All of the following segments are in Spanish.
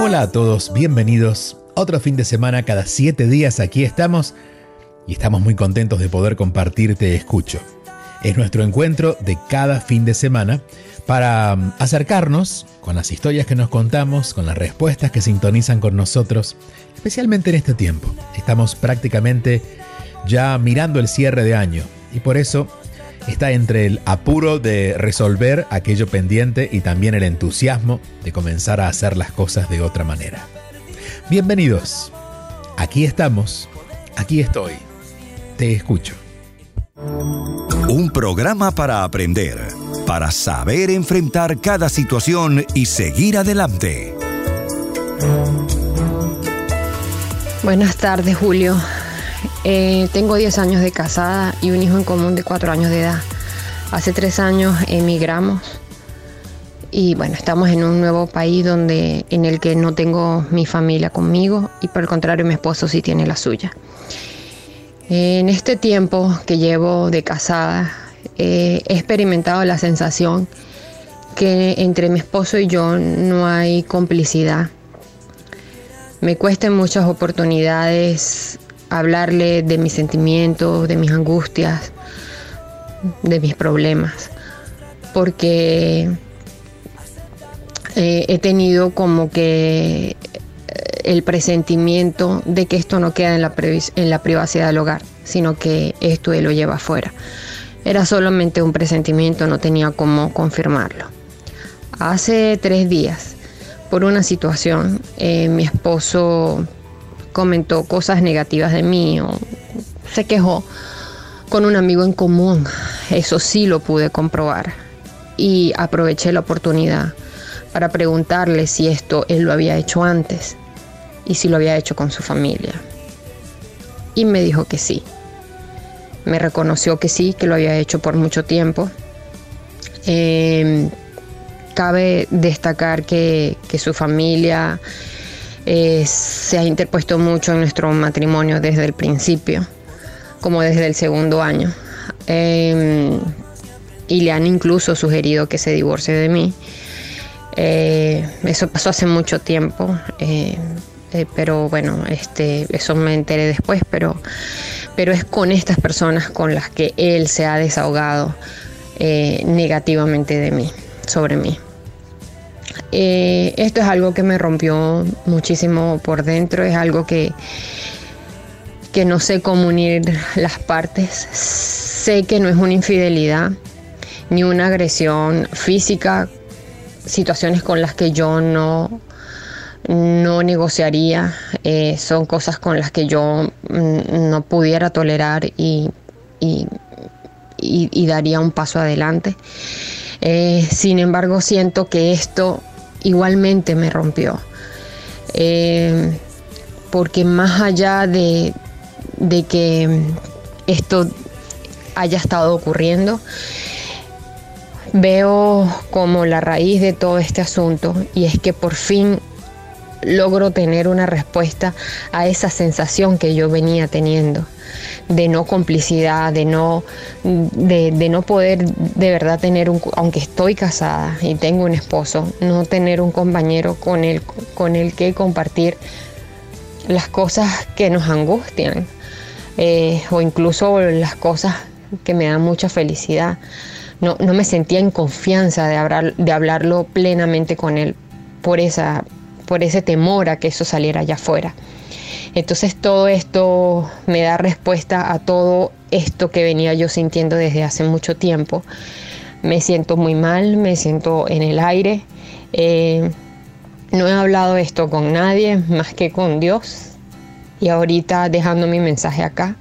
Hola a todos, bienvenidos. Otro fin de semana cada siete días aquí estamos y estamos muy contentos de poder compartir Te Escucho. Es nuestro encuentro de cada fin de semana para um, acercarnos con las historias que nos contamos, con las respuestas que sintonizan con nosotros, especialmente en este tiempo. Estamos prácticamente ya mirando el cierre de año y por eso está entre el apuro de resolver aquello pendiente y también el entusiasmo de comenzar a hacer las cosas de otra manera. Bienvenidos. Aquí estamos. Aquí estoy. Te escucho. Un programa para aprender, para saber enfrentar cada situación y seguir adelante. Buenas tardes, Julio. Eh, tengo 10 años de casada y un hijo en común de 4 años de edad. Hace 3 años emigramos y bueno, estamos en un nuevo país donde en el que no tengo mi familia conmigo y por el contrario mi esposo sí tiene la suya. En este tiempo que llevo de casada eh, he experimentado la sensación que entre mi esposo y yo no hay complicidad. Me cuesta en muchas oportunidades hablarle de mis sentimientos, de mis angustias, de mis problemas, porque eh, he tenido como que el presentimiento de que esto no queda en la, en la privacidad del hogar, sino que esto él lo lleva afuera. Era solamente un presentimiento, no tenía cómo confirmarlo. Hace tres días, por una situación, eh, mi esposo comentó cosas negativas de mí o se quejó con un amigo en común. Eso sí lo pude comprobar y aproveché la oportunidad para preguntarle si esto él lo había hecho antes y si lo había hecho con su familia. Y me dijo que sí. Me reconoció que sí, que lo había hecho por mucho tiempo. Em, cabe destacar que, su familia eh, se ha interpuesto mucho en nuestro matrimonio desde el principio, como desde el segundo año. Em, y le han incluso sugerido que se divorcie de mí. Eh, eso pasó hace mucho tiempo. Eh, pero bueno, este, eso me enteré después, pero, pero es con estas personas con las que él se ha desahogado negativamente de mí, sobre mí. Eh, esto es algo que me rompió muchísimo por dentro, es algo que, que no sé cómo unir las partes. Sé que no es una infidelidad ni una agresión física, situaciones con las que yo no no negociaría, eh, son cosas con las que yo mm, no pudiera tolerar y, daría un paso adelante. Eh, sin embargo, siento que esto igualmente me rompió. Eh, porque más allá de, de que esto haya estado ocurriendo, veo como la raíz de todo este asunto y es que por fin logro tener una respuesta a esa sensación que yo venía teniendo de no complicidad, de no, de, no poder de verdad tener un, aunque estoy casada y tengo un esposo, no tener un compañero con el, con el que compartir las cosas que nos angustian eh, o incluso las cosas que me dan mucha felicidad. no, no me sentía en confianza de, hablar, de hablarlo plenamente con él por, esa, por ese temor a que eso saliera allá afuera. Entonces todo esto me da respuesta a todo esto que venía yo sintiendo desde hace mucho tiempo. Me siento muy mal, me siento en el aire. Eh, no he hablado esto con nadie más que con Dios. Y ahorita dejando mi mensaje acá,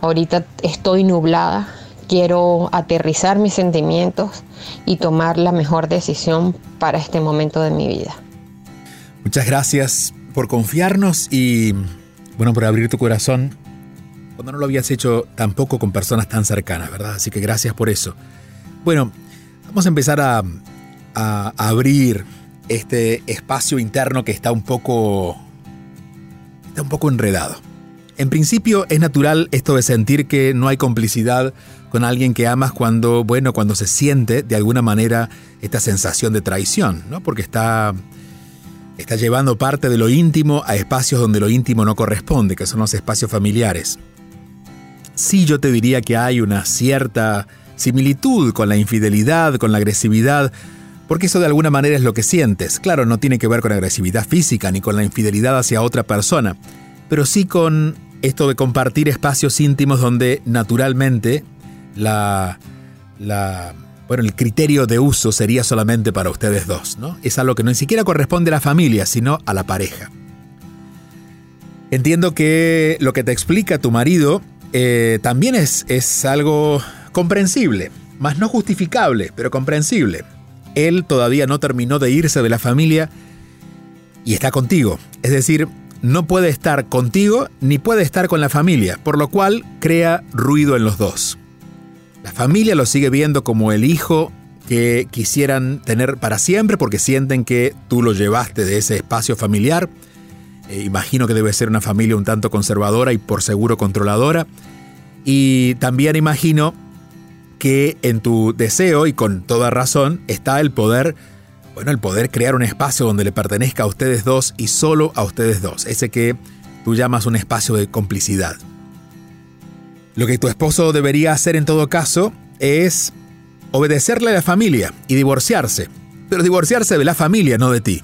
ahorita estoy nublada. Quiero aterrizar mis sentimientos y tomar la mejor decisión para este momento de mi vida. Muchas gracias por confiarnos y, bueno, por abrir tu corazón cuando no lo habías hecho tampoco con personas tan cercanas, ¿verdad? Así que gracias por eso. Bueno, vamos a empezar a, a abrir este espacio interno que está un poco está un poco enredado. En principio es natural esto de sentir que no hay complicidad con alguien que amas cuando, bueno, cuando se siente de alguna manera esta sensación de traición, ¿no? Porque está está llevando parte de lo íntimo a espacios donde lo íntimo no corresponde, que son los espacios familiares. Sí, yo te diría que hay una cierta similitud con la infidelidad, con la agresividad, porque eso de alguna manera es lo que sientes. Claro, no tiene que ver con agresividad física ni con la infidelidad hacia otra persona, pero sí con esto de compartir espacios íntimos donde naturalmente la, la bueno, el criterio de uso sería solamente para ustedes dos, ¿no? Es algo que no ni siquiera corresponde a la familia, sino a la pareja. Entiendo que lo que te explica tu marido eh, también es, es algo comprensible, más no justificable, pero comprensible. Él todavía no terminó de irse de la familia y está contigo. Es decir, no puede estar contigo ni puede estar con la familia, por lo cual crea ruido en los dos. La familia lo sigue viendo como el hijo que quisieran tener para siempre porque sienten que tú lo llevaste de ese espacio familiar. Eh, imagino que debe ser una familia un tanto conservadora y por seguro controladora. Y también imagino que en tu deseo y con toda razón está el poder, bueno, el poder crear un espacio donde le pertenezca a ustedes dos y solo a ustedes dos, ese que tú llamas un espacio de complicidad. Lo que tu esposo debería hacer en todo caso es obedecerle a la familia y divorciarse, pero divorciarse de la familia, no de ti.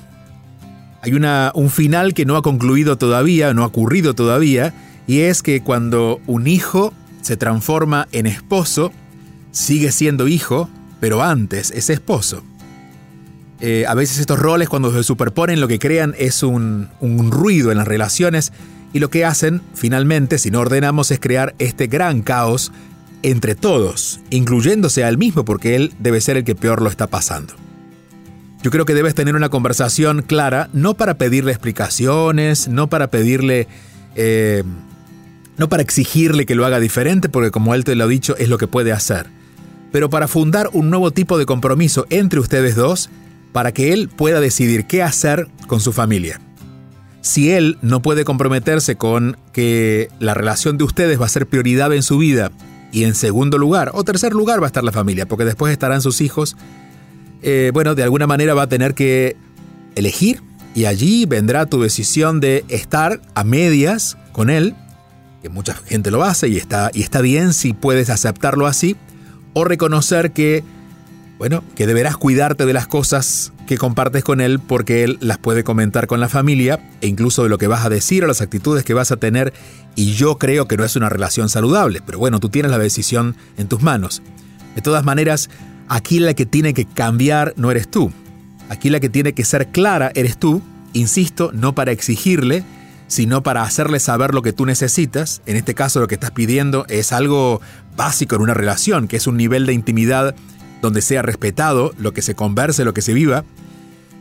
Hay una, un final que no ha concluido todavía, no ha ocurrido todavía, y es que cuando un hijo se transforma en esposo, sigue siendo hijo, pero antes es esposo. Eh, a veces estos roles cuando se superponen lo que crean es un, un ruido en las relaciones y lo que hacen, finalmente, si no ordenamos, es crear este gran caos entre todos, incluyéndose a él mismo, porque él debe ser el que peor lo está pasando. Yo creo que debes tener una conversación clara, no para pedirle explicaciones, no para pedirle... Eh, no para exigirle que lo haga diferente, porque como él te lo ha dicho, es lo que puede hacer, pero para fundar un nuevo tipo de compromiso entre ustedes dos, para que él pueda decidir qué hacer con su familia si él no puede comprometerse con que la relación de ustedes va a ser prioridad en su vida y en segundo lugar o tercer lugar va a estar la familia, porque después estarán sus hijos, eh, bueno, de alguna manera va a tener que elegir y allí vendrá tu decisión de estar a medias con él, que mucha gente lo hace y está, y está bien si puedes aceptarlo así, o reconocer que bueno, que deberás cuidarte de las cosas que compartes con él porque él las puede comentar con la familia e incluso de lo que vas a decir o las actitudes que vas a tener y yo creo que no es una relación saludable, pero bueno, tú tienes la decisión en tus manos. De todas maneras, aquí la que tiene que cambiar no eres tú. Aquí la que tiene que ser clara eres tú, insisto, no para exigirle, sino para hacerle saber lo que tú necesitas. En este caso lo que estás pidiendo es algo básico en una relación, que es un nivel de intimidad donde sea respetado lo que se converse, lo que se viva.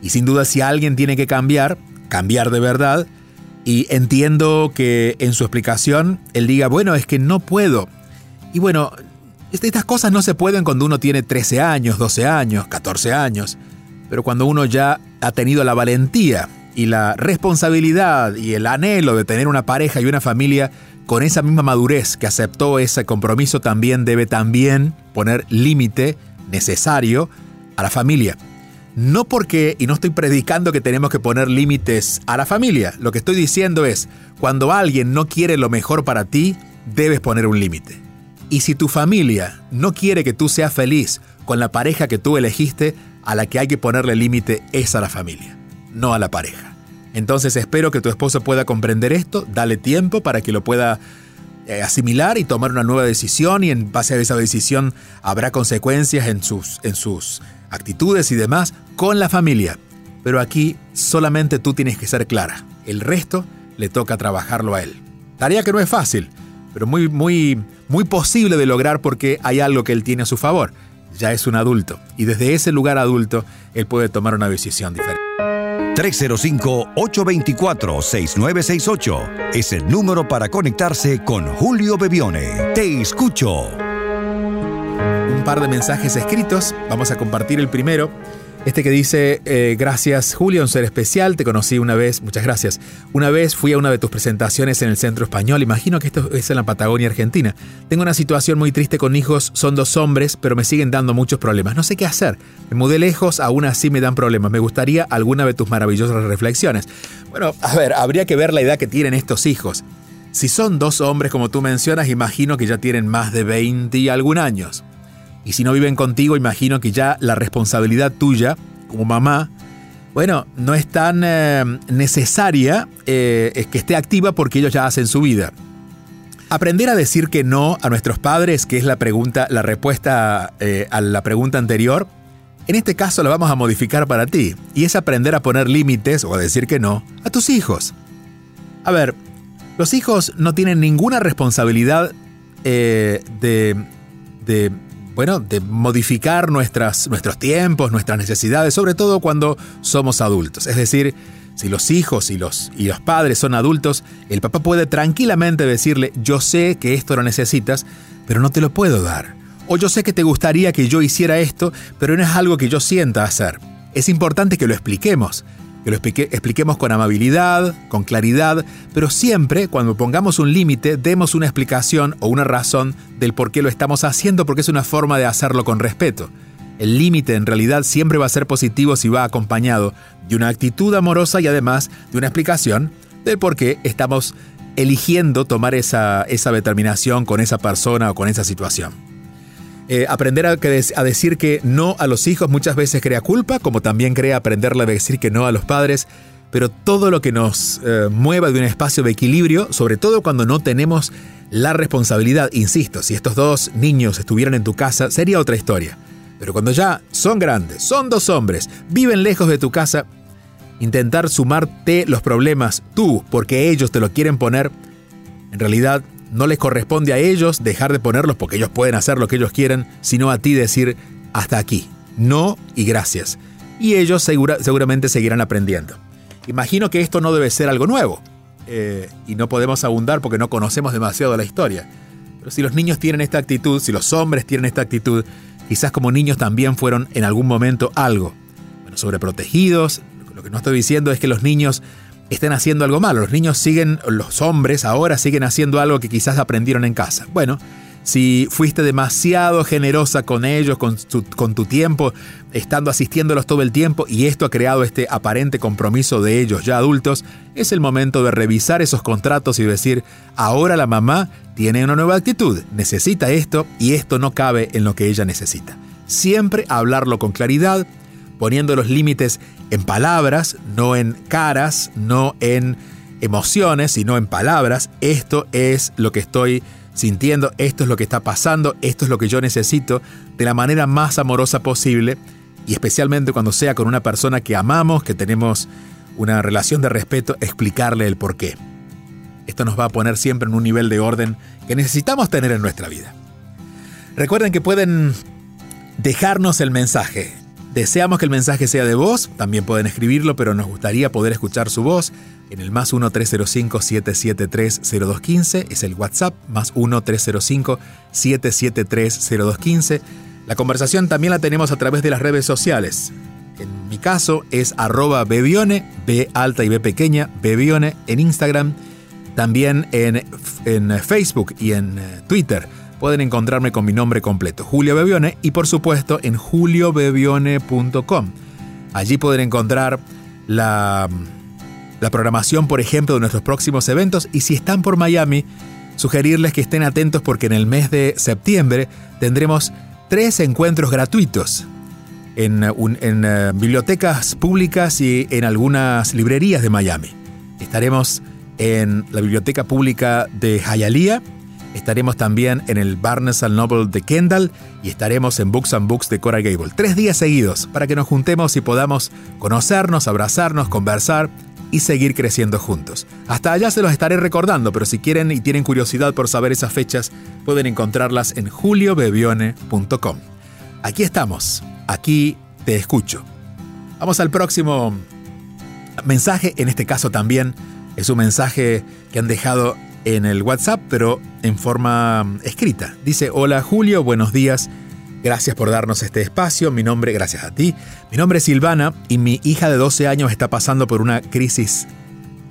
Y sin duda si alguien tiene que cambiar, cambiar de verdad. Y entiendo que en su explicación él diga, bueno, es que no puedo. Y bueno, estas cosas no se pueden cuando uno tiene 13 años, 12 años, 14 años. Pero cuando uno ya ha tenido la valentía y la responsabilidad y el anhelo de tener una pareja y una familia con esa misma madurez que aceptó ese compromiso, también debe también poner límite necesario a la familia. No porque, y no estoy predicando que tenemos que poner límites a la familia, lo que estoy diciendo es, cuando alguien no quiere lo mejor para ti, debes poner un límite. Y si tu familia no quiere que tú seas feliz con la pareja que tú elegiste, a la que hay que ponerle límite es a la familia, no a la pareja. Entonces espero que tu esposo pueda comprender esto, dale tiempo para que lo pueda asimilar y tomar una nueva decisión y en base a esa decisión habrá consecuencias en sus, en sus actitudes y demás con la familia. Pero aquí solamente tú tienes que ser clara. El resto le toca trabajarlo a él. Tarea que no es fácil, pero muy, muy, muy posible de lograr porque hay algo que él tiene a su favor. Ya es un adulto y desde ese lugar adulto él puede tomar una decisión diferente. 305-824-6968 es el número para conectarse con Julio Bebione. Te escucho. Un par de mensajes escritos, vamos a compartir el primero. Este que dice, eh, gracias Julio, un ser especial, te conocí una vez, muchas gracias. Una vez fui a una de tus presentaciones en el Centro Español, imagino que esto es en la Patagonia Argentina. Tengo una situación muy triste con hijos, son dos hombres, pero me siguen dando muchos problemas. No sé qué hacer. Me mudé lejos, aún así me dan problemas. Me gustaría alguna de tus maravillosas reflexiones. Bueno, a ver, habría que ver la edad que tienen estos hijos. Si son dos hombres como tú mencionas, imagino que ya tienen más de 20 y algún años. Y si no viven contigo, imagino que ya la responsabilidad tuya como mamá, bueno, no es tan eh, necesaria eh, que esté activa porque ellos ya hacen su vida. Aprender a decir que no a nuestros padres, que es la pregunta, la respuesta eh, a la pregunta anterior, en este caso la vamos a modificar para ti, y es aprender a poner límites o a decir que no a tus hijos. A ver, los hijos no tienen ninguna responsabilidad de, de bueno, de modificar nuestras, nuestros tiempos, nuestras necesidades, sobre todo cuando somos adultos. Es decir, si los hijos y los, y los padres son adultos, el papá puede tranquilamente decirle, yo sé que esto lo necesitas, pero no te lo puedo dar. O yo sé que te gustaría que yo hiciera esto, pero no es algo que yo sienta hacer. Es importante que lo expliquemos, que lo expliquemos con amabilidad, con claridad, pero siempre cuando pongamos un límite demos una explicación o una razón del por qué lo estamos haciendo porque es una forma de hacerlo con respeto. El límite en realidad siempre va a ser positivo si va acompañado de una actitud amorosa y además de una explicación del por qué estamos eligiendo tomar esa, esa determinación con esa persona o con esa situación. Eh, aprender a, decir que no a los hijos muchas veces crea culpa, como también crea aprenderle a decir que no a los padres, pero todo lo que nos eh, mueva de un espacio de equilibrio, sobre todo cuando no tenemos la responsabilidad, insisto, si estos dos niños estuvieran en tu casa, sería otra historia. Pero cuando ya son grandes, son dos hombres, viven lejos de tu casa, intentar sumarte los problemas tú porque ellos te lo quieren poner, en realidad no les corresponde a ellos dejar de ponerlos porque ellos pueden hacer lo que ellos quieran, sino a ti decir hasta aquí, no y gracias. Y ellos seguramente seguirán aprendiendo. Imagino que esto no debe ser algo nuevo. Eh, y no podemos abundar porque no conocemos demasiado la historia. Pero si los niños tienen esta actitud, si los hombres tienen esta actitud, quizás como niños también fueron en algún momento algo. Bueno, sobreprotegidos. Lo que no estoy diciendo es que los niños estén haciendo algo malo. Los niños siguen, los hombres ahora siguen haciendo algo que quizás aprendieron en casa. Bueno, si fuiste demasiado generosa con ellos, con tu, con tu tiempo, estando asistiéndolos todo el tiempo y esto ha creado este aparente compromiso de ellos ya adultos, es el momento de revisar esos contratos y decir, ahora la mamá tiene una nueva actitud, necesita esto y esto no cabe en lo que ella necesita. Siempre hablarlo con claridad, poniendo los límites en palabras, no en caras, no en emociones, sino en palabras. Esto es lo que estoy sintiendo, esto es lo que está pasando, esto es lo que yo necesito, de la manera más amorosa posible, y especialmente cuando sea con una persona que amamos, que tenemos una relación de respeto, explicarle el por qué. Esto nos va a poner siempre en un nivel de orden que necesitamos tener en nuestra vida. Recuerden que pueden dejarnos el mensaje Deseamos que el mensaje sea de voz, también pueden escribirlo, pero nos gustaría poder escuchar su voz en el más 1-305-773-0215, es el WhatsApp, más 1-305-773-0215. La conversación también la tenemos a través de las redes sociales. En mi caso es arroba bebione, B alta y B pequeña, bebione en Instagram, también en, en Facebook y en eh, Twitter pueden encontrarme con mi nombre completo, Julio Bebione, y por supuesto en juliobebione.com. Allí pueden encontrar la, la programación, por ejemplo, de nuestros próximos eventos y si están por Miami, sugerirles que estén atentos porque en el mes de septiembre tendremos tres encuentros gratuitos en, en bibliotecas públicas y en algunas librerías de Miami. Estaremos en la Biblioteca Pública de Hialeah, estaremos también en el Barnes Noble de Kendall y estaremos en Books and Books de Coral Gable. Tres días seguidos para que nos juntemos y podamos conocernos, abrazarnos, conversar y seguir creciendo juntos. Hasta allá se los estaré recordando, pero si quieren y tienen curiosidad por saber esas fechas, pueden encontrarlas en juliobebione.com. Aquí estamos, aquí te escucho. Vamos al próximo mensaje, en este caso también es un mensaje que han dejado en el WhatsApp, pero en forma escrita. Dice, hola Julio, buenos días. Gracias por darnos este espacio. Mi nombre, gracias a ti. Mi nombre es Silvana y mi hija de 12 años está pasando por una crisis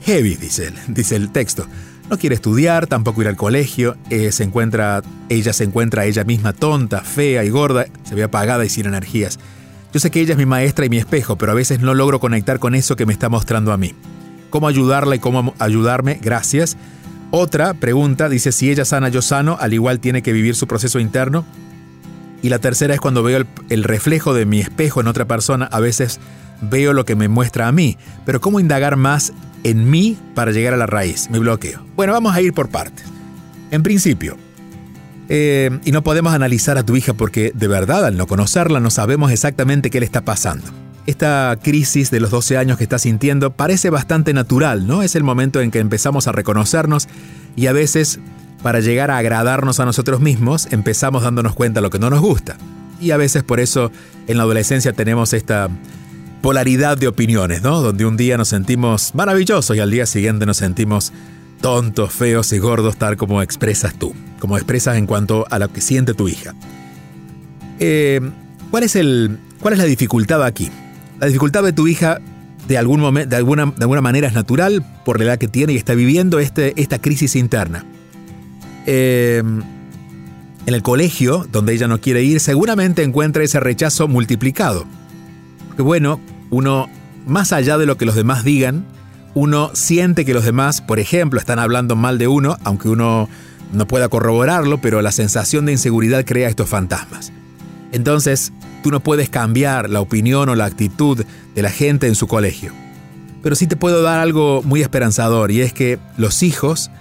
heavy, dice, él, dice el texto. No quiere estudiar, tampoco ir al colegio. Eh, se encuentra, ella se encuentra ella misma tonta, fea y gorda, se ve apagada y sin energías. Yo sé que ella es mi maestra y mi espejo, pero a veces no logro conectar con eso que me está mostrando a mí cómo ayudarla y cómo ayudarme, gracias. Otra pregunta dice, si ella sana, yo sano, al igual tiene que vivir su proceso interno. Y la tercera es cuando veo el, reflejo de mi espejo en otra persona, a veces veo lo que me muestra a mí, pero ¿cómo indagar más en mí para llegar a la raíz? Me bloqueo. Bueno, vamos a ir por partes. En principio, eh, y no podemos analizar a tu hija porque de verdad al no conocerla no sabemos exactamente qué le está pasando. Esta crisis de los 12 años que está sintiendo parece bastante natural, ¿no? Es el momento en que empezamos a reconocernos y a veces, para llegar a agradarnos a nosotros mismos, empezamos dándonos cuenta de lo que no nos gusta. Y a veces por eso en la adolescencia tenemos esta polaridad de opiniones, ¿no? Donde un día nos sentimos maravillosos y al día siguiente nos sentimos tontos, feos y gordos, tal como expresas tú, como expresas en cuanto a lo que siente tu hija. Eh, ¿cuál, es el, ¿Cuál es la dificultad aquí? La dificultad de tu hija de, algún de, alguna, de alguna manera es natural por la edad que tiene y está viviendo este, esta crisis interna. Em, en el colegio, donde ella no quiere ir, seguramente encuentra ese rechazo multiplicado. Porque bueno, uno, más allá de lo que los demás digan, uno siente que los demás, por ejemplo, están hablando mal de uno, aunque uno no pueda corroborarlo, pero la sensación de inseguridad crea estos fantasmas. Entonces, tú no puedes cambiar la opinión o la actitud de la gente en su colegio. Pero sí te puedo dar algo muy esperanzador y es que los hijos,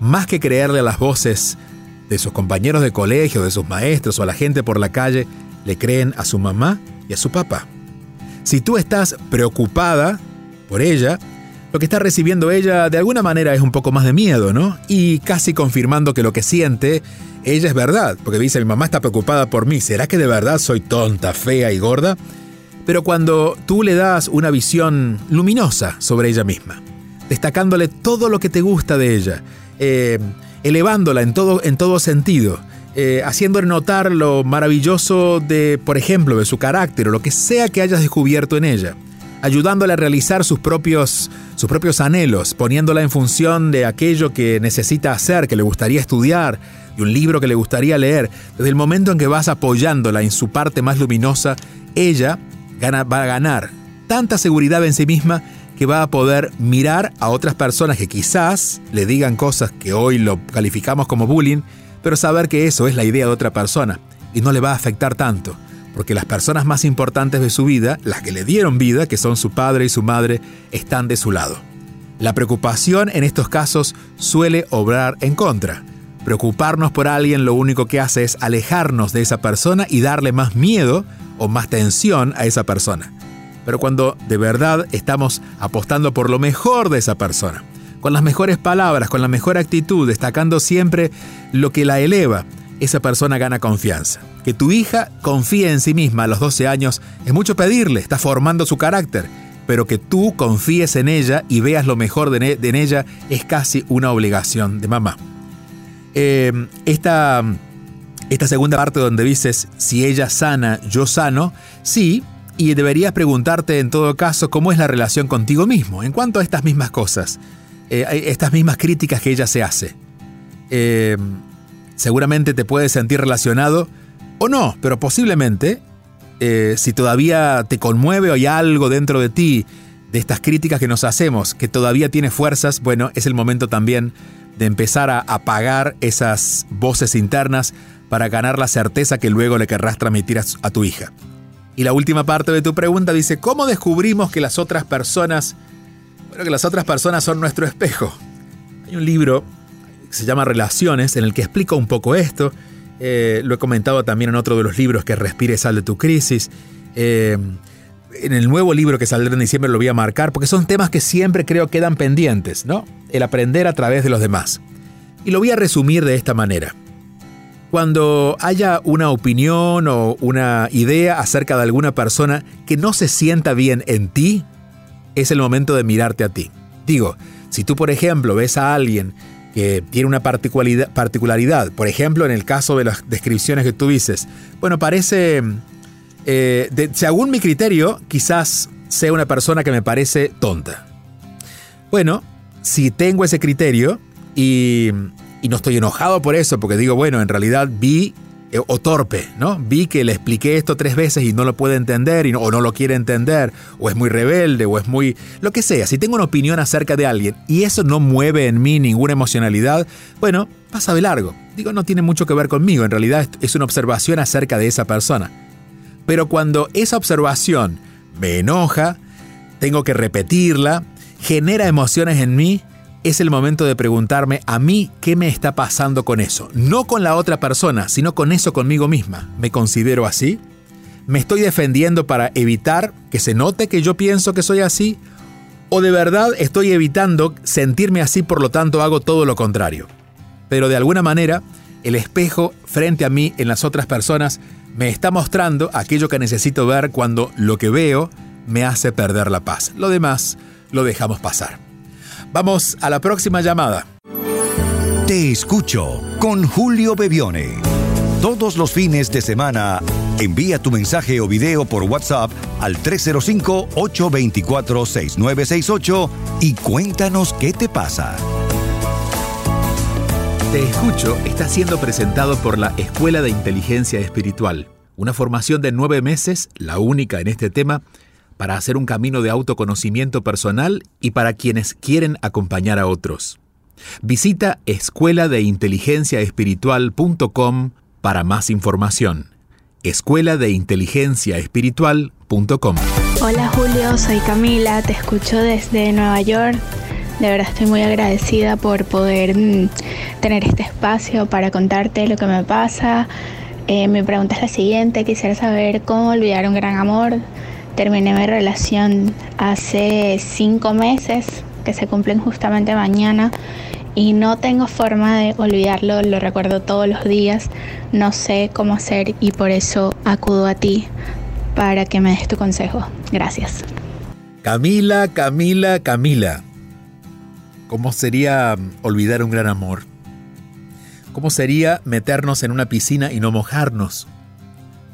más que creerle a las voces de sus compañeros de colegio, de sus maestros o a la gente por la calle, le creen a su mamá y a su papá. Si tú estás preocupada por ella, lo que está recibiendo ella de alguna manera es un poco más de miedo, ¿no? Y casi confirmando que lo que siente ella es verdad, porque dice, mi mamá está preocupada por mí, ¿será que de verdad soy tonta, fea y gorda? Pero cuando tú le das una visión luminosa sobre ella misma, destacándole todo lo que te gusta de ella, eh, elevándola en todo, en sentido, eh, haciéndole notar lo maravilloso de, por ejemplo, de su carácter o lo que sea que hayas descubierto en ella, ayudándola a realizar sus propios, sus propios anhelos, poniéndola en función de aquello que necesita hacer, que le gustaría estudiar, y un libro que le gustaría leer, desde el momento en que vas apoyándola en su parte más luminosa, ella va a ganar tanta seguridad en sí misma que va a poder mirar a otras personas que quizás le digan cosas que hoy lo calificamos como bullying, pero saber que eso es la idea de otra persona y no le va a afectar tanto, porque las personas más importantes de su vida, las que le dieron vida, que son su padre y su madre, están de su lado. La preocupación en estos casos suele obrar en contra. Preocuparnos por alguien lo único que hace es alejarnos de esa persona y darle más miedo o más tensión a esa persona. Pero cuando de verdad estamos apostando por lo mejor de esa persona, con las mejores palabras, con la mejor actitud, destacando siempre lo que la eleva, esa persona gana confianza. Que tu hija confíe en sí misma a los 12 años es mucho pedirle, está formando su carácter, pero que tú confíes en ella y veas lo mejor de, en ella es casi una obligación de mamá. Eh, esta, esta segunda parte donde dices, si ella sana, yo sano, sí, y deberías preguntarte en todo caso cómo es la relación contigo mismo en cuanto a estas mismas cosas, eh, estas mismas críticas que ella se hace. Eh, seguramente te puedes sentir relacionado o no, pero posiblemente, si todavía te conmueve o hay algo dentro de ti de estas críticas que nos hacemos, que todavía tiene fuerzas, bueno, es el momento también de empezar a apagar esas voces internas para ganar la certeza que luego le querrás transmitir a, tu hija. Y la última parte de tu pregunta dice, ¿cómo descubrimos que las otras personas, bueno, que las otras personas son nuestro espejo? Hay un libro se llama Relaciones en el que explica un poco esto. Eh, lo he comentado también en otro de los libros que Respire Sal de tu Crisis. Eh, en el nuevo libro que saldrá en diciembre lo voy a marcar porque son temas que siempre creo quedan pendientes, ¿no? El aprender a través de los demás. Y lo voy a resumir de esta manera. Cuando haya una opinión o una idea acerca de alguna persona que no se sienta bien en ti, es el momento de mirarte a ti. Digo, si tú por ejemplo ves a alguien que tiene una particularidad, por ejemplo en el caso de las descripciones que tú dices, bueno, parece, eh, según mi criterio, quizás sea una persona que me parece tonta. Bueno, si tengo ese criterio y no estoy enojado por eso, porque digo, bueno, en realidad vi, eh, o torpe, ¿no? Vi que le expliqué esto tres veces y no lo puede entender, y o no lo quiere entender, o es muy rebelde, o es muy... lo que sea, si tengo una opinión acerca de alguien y eso no mueve en mí ninguna emocionalidad, bueno, pasa de largo. Digo, no tiene mucho que ver conmigo, en realidad es una observación acerca de esa persona. Pero cuando esa observación me enoja, tengo que repetirla, genera emociones en mí, es el momento de preguntarme a mí qué me está pasando con eso. No con la otra persona, sino con eso conmigo misma. ¿Me considero así? ¿Me estoy defendiendo para evitar que se note que yo pienso que soy así? ¿O de verdad estoy evitando sentirme así, por lo tanto hago todo lo contrario? Pero de alguna manera, el espejo frente a mí en las otras personas me está mostrando aquello que necesito ver cuando lo que veo me hace perder la paz. Lo demás lo dejamos pasar. Vamos a la próxima llamada. Te escucho con Julio Bebione. Todos los fines de semana, envía tu mensaje o video por WhatsApp al 305-824-6968 y cuéntanos qué te pasa. Te escucho está siendo presentado por la Escuela de Inteligencia Espiritual, una formación de nueve meses, la única en este tema, para hacer un camino de autoconocimiento personal y para quienes quieren acompañar a otros. Visita escuela de inteligencia espiritual.com para más información. Escuela de inteligencia espiritual.com. Hola Julio, soy Camila, te escucho desde Nueva York. De verdad estoy muy agradecida por poder mm, tener este espacio para contarte lo que me pasa. Eh, mi pregunta es la siguiente, quisiera saber cómo olvidar un gran amor Terminé mi relación hace cinco meses, que se cumplen justamente mañana, y no tengo forma de olvidarlo, lo recuerdo todos los días, no sé cómo hacer y por eso acudo a ti para que me des tu consejo. Gracias. Camila, Camila, Camila. ¿Cómo sería olvidar un gran amor? ¿Cómo sería meternos en una piscina y no mojarnos?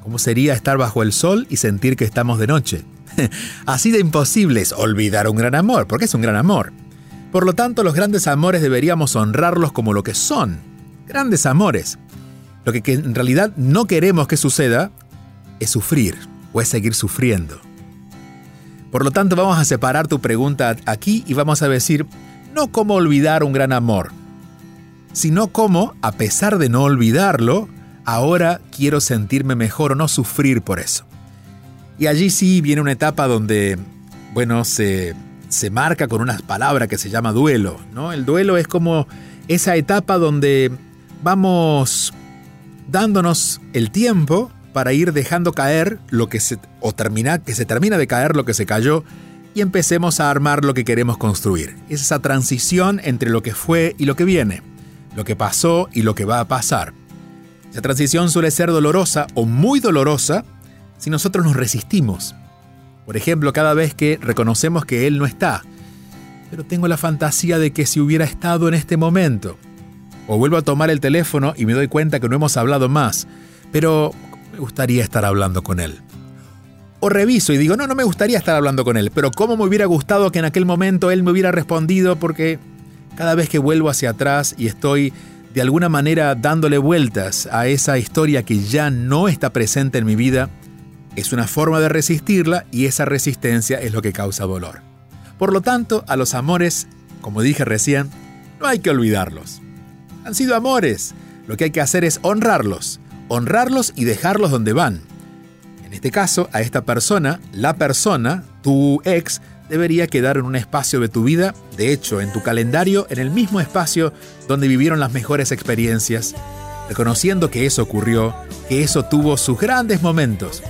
¿Cómo sería estar bajo el sol y sentir que estamos de noche? Así de imposible es olvidar un gran amor, porque es un gran amor. Por lo tanto, los grandes amores deberíamos honrarlos como lo que son, grandes amores. Lo que, en realidad no queremos que suceda es sufrir o es seguir sufriendo. Por lo tanto, vamos a separar tu pregunta aquí y vamos a decir, no cómo olvidar un gran amor, sino cómo, a pesar de no olvidarlo, ahora quiero sentirme mejor o no sufrir por eso. Y allí sí viene una etapa donde, bueno, se, se marca con unas palabras que se llama duelo, ¿no? El duelo es como esa etapa donde vamos dándonos el tiempo para ir dejando caer lo que se o termina que se termina de caer lo que se cayó y empecemos a armar lo que queremos construir. Es esa transición entre lo que fue y lo que viene, lo que pasó y lo que va a pasar. Esa transición suele ser dolorosa o muy dolorosa si nosotros nos resistimos. Por ejemplo, cada vez que reconocemos que Él no está, pero tengo la fantasía de que si hubiera estado en este momento, o vuelvo a tomar el teléfono y me doy cuenta que no hemos hablado más, pero me gustaría estar hablando con Él. O reviso y digo, no, no me gustaría estar hablando con Él, pero cómo me hubiera gustado que en aquel momento Él me hubiera respondido porque cada vez que vuelvo hacia atrás y estoy de alguna manera dándole vueltas a esa historia que ya no está presente en mi vida, es una forma de resistirla y esa resistencia es lo que causa dolor. Por lo tanto, a los amores, como dije recién, no hay que olvidarlos. Han sido amores. Lo que hay que hacer es honrarlos, honrarlos y dejarlos donde van. En este caso, a esta persona, la persona, tu ex, debería quedar en un espacio de tu vida, de hecho, en tu calendario, en el mismo espacio donde vivieron las mejores experiencias, reconociendo que eso ocurrió, que eso tuvo sus grandes momentos,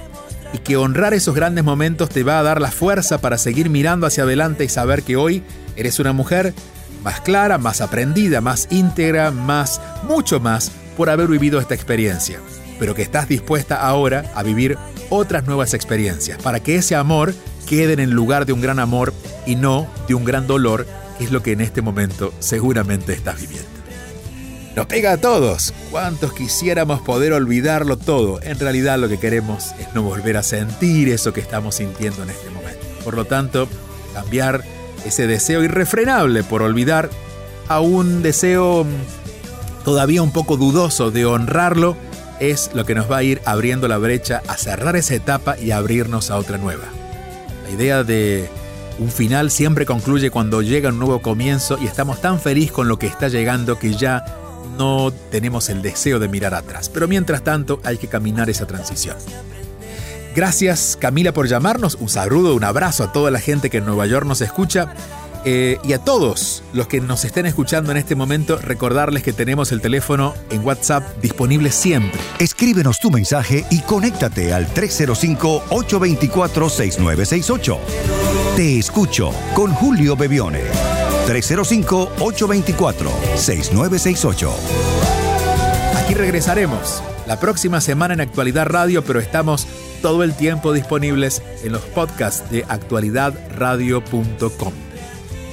y que honrar esos grandes momentos te va a dar la fuerza para seguir mirando hacia adelante y saber que hoy eres una mujer más clara, más aprendida, más íntegra, más, mucho más por haber vivido esta experiencia, pero que estás dispuesta ahora a vivir otras nuevas experiencias, para que ese amor quede en lugar de un gran amor y no de un gran dolor, es lo que en este momento seguramente estás viviendo. Nos pega a todos. ¿Cuántos quisiéramos poder olvidarlo todo? En realidad lo que queremos es no volver a sentir eso que estamos sintiendo en este momento. Por lo tanto, cambiar ese deseo irrefrenable por olvidar a un deseo todavía un poco dudoso de honrarlo es lo que nos va a ir abriendo la brecha a cerrar esa etapa y abrirnos a otra nueva. Idea de un final siempre concluye cuando llega un nuevo comienzo y estamos tan felices con lo que está llegando que ya no tenemos el deseo de mirar atrás. Pero mientras tanto hay que caminar esa transición. Gracias Camila por llamarnos. Un saludo, un abrazo a toda la gente que en Nueva York nos escucha. Eh, y a todos los que nos estén escuchando en este momento, recordarles que tenemos el teléfono en WhatsApp disponible siempre. Escríbenos tu mensaje y conéctate al 305-824-6968. Te escucho con Julio Bebione. 305-824-6968. Aquí regresaremos la próxima semana en Actualidad Radio, pero estamos todo el tiempo disponibles en los podcasts de actualidadradio.com.